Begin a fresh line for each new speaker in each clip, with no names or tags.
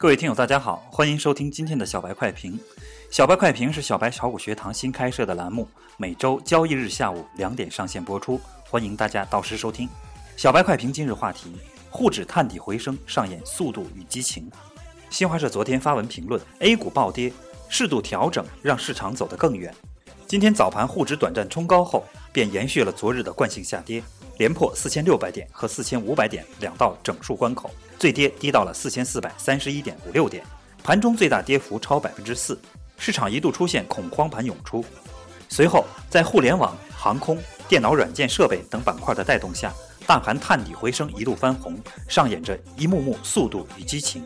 各位听友，大家好，欢迎收听今天的小白快评。小白快评是小白炒股学堂新开设的栏目，每周交易日下午两点上线播出，欢迎大家到时收听。小白快评今日话题：沪指探底回升，上演速度与激情。新华社昨天发文评论：A 股暴跌，适度调整让市场走得更远。今天早盘沪指短暂冲高后，便延续了昨日的惯性下跌，连破四千六百点和四千五百点两道整数关口。最跌低到了四千四百三十一点五六点，盘中最大跌幅超百分之四，市场一度出现恐慌盘涌出。随后，在互联网、航空、电脑软件设备等板块的带动下，大盘探底回升，一路翻红，上演着一幕幕速度与激情。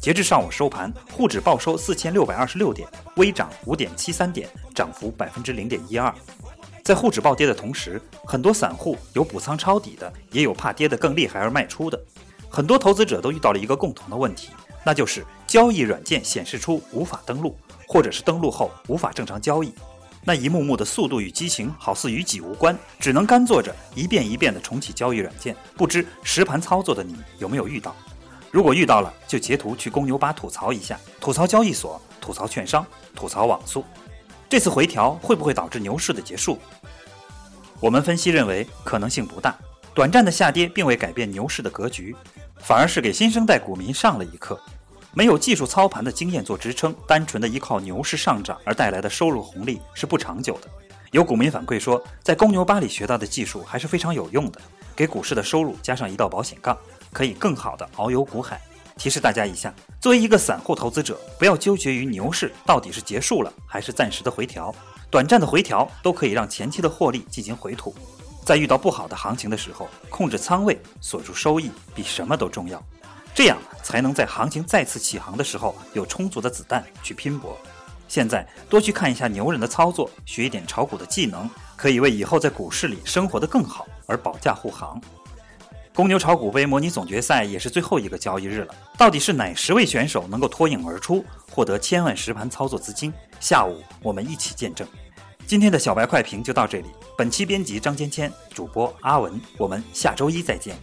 截至上午收盘，沪指报收四千六百二十六点，微涨五点七三点，涨幅百分之零点一二。在沪指暴跌的同时，很多散户有补仓抄底的，也有怕跌得更厉害而卖出的。很多投资者都遇到了一个共同的问题，那就是交易软件显示出无法登录，或者是登录后无法正常交易。那一幕幕的速度与激情，好似与己无关，只能干坐着一遍一遍地重启交易软件。不知实盘操作的你有没有遇到？如果遇到了，就截图去公牛吧吐槽一下，吐槽交易所，吐槽券商，吐槽网速。这次回调会不会导致牛市的结束？我们分析认为可能性不大。短暂的下跌并未改变牛市的格局，反而是给新生代股民上了一课。没有技术操盘的经验做支撑，单纯的依靠牛市上涨而带来的收入红利是不长久的。有股民反馈说，在公牛吧里学到的技术还是非常有用的，给股市的收入加上一道保险杠，可以更好的遨游股海。提示大家一下，作为一个散户投资者，不要纠结于牛市到底是结束了还是暂时的回调，短暂的回调都可以让前期的获利进行回吐。在遇到不好的行情的时候，控制仓位，锁住收益，比什么都重要。这样才能在行情再次起航的时候，有充足的子弹去拼搏。现在多去看一下牛人的操作，学一点炒股的技能，可以为以后在股市里生活得更好而保驾护航。公牛炒股杯模拟总决赛也是最后一个交易日了，到底是哪十位选手能够脱颖而出，获得千万实盘操作资金？下午我们一起见证。今天的小白快评就到这里。本期编辑张芊芊，主播阿文，我们下周一再见。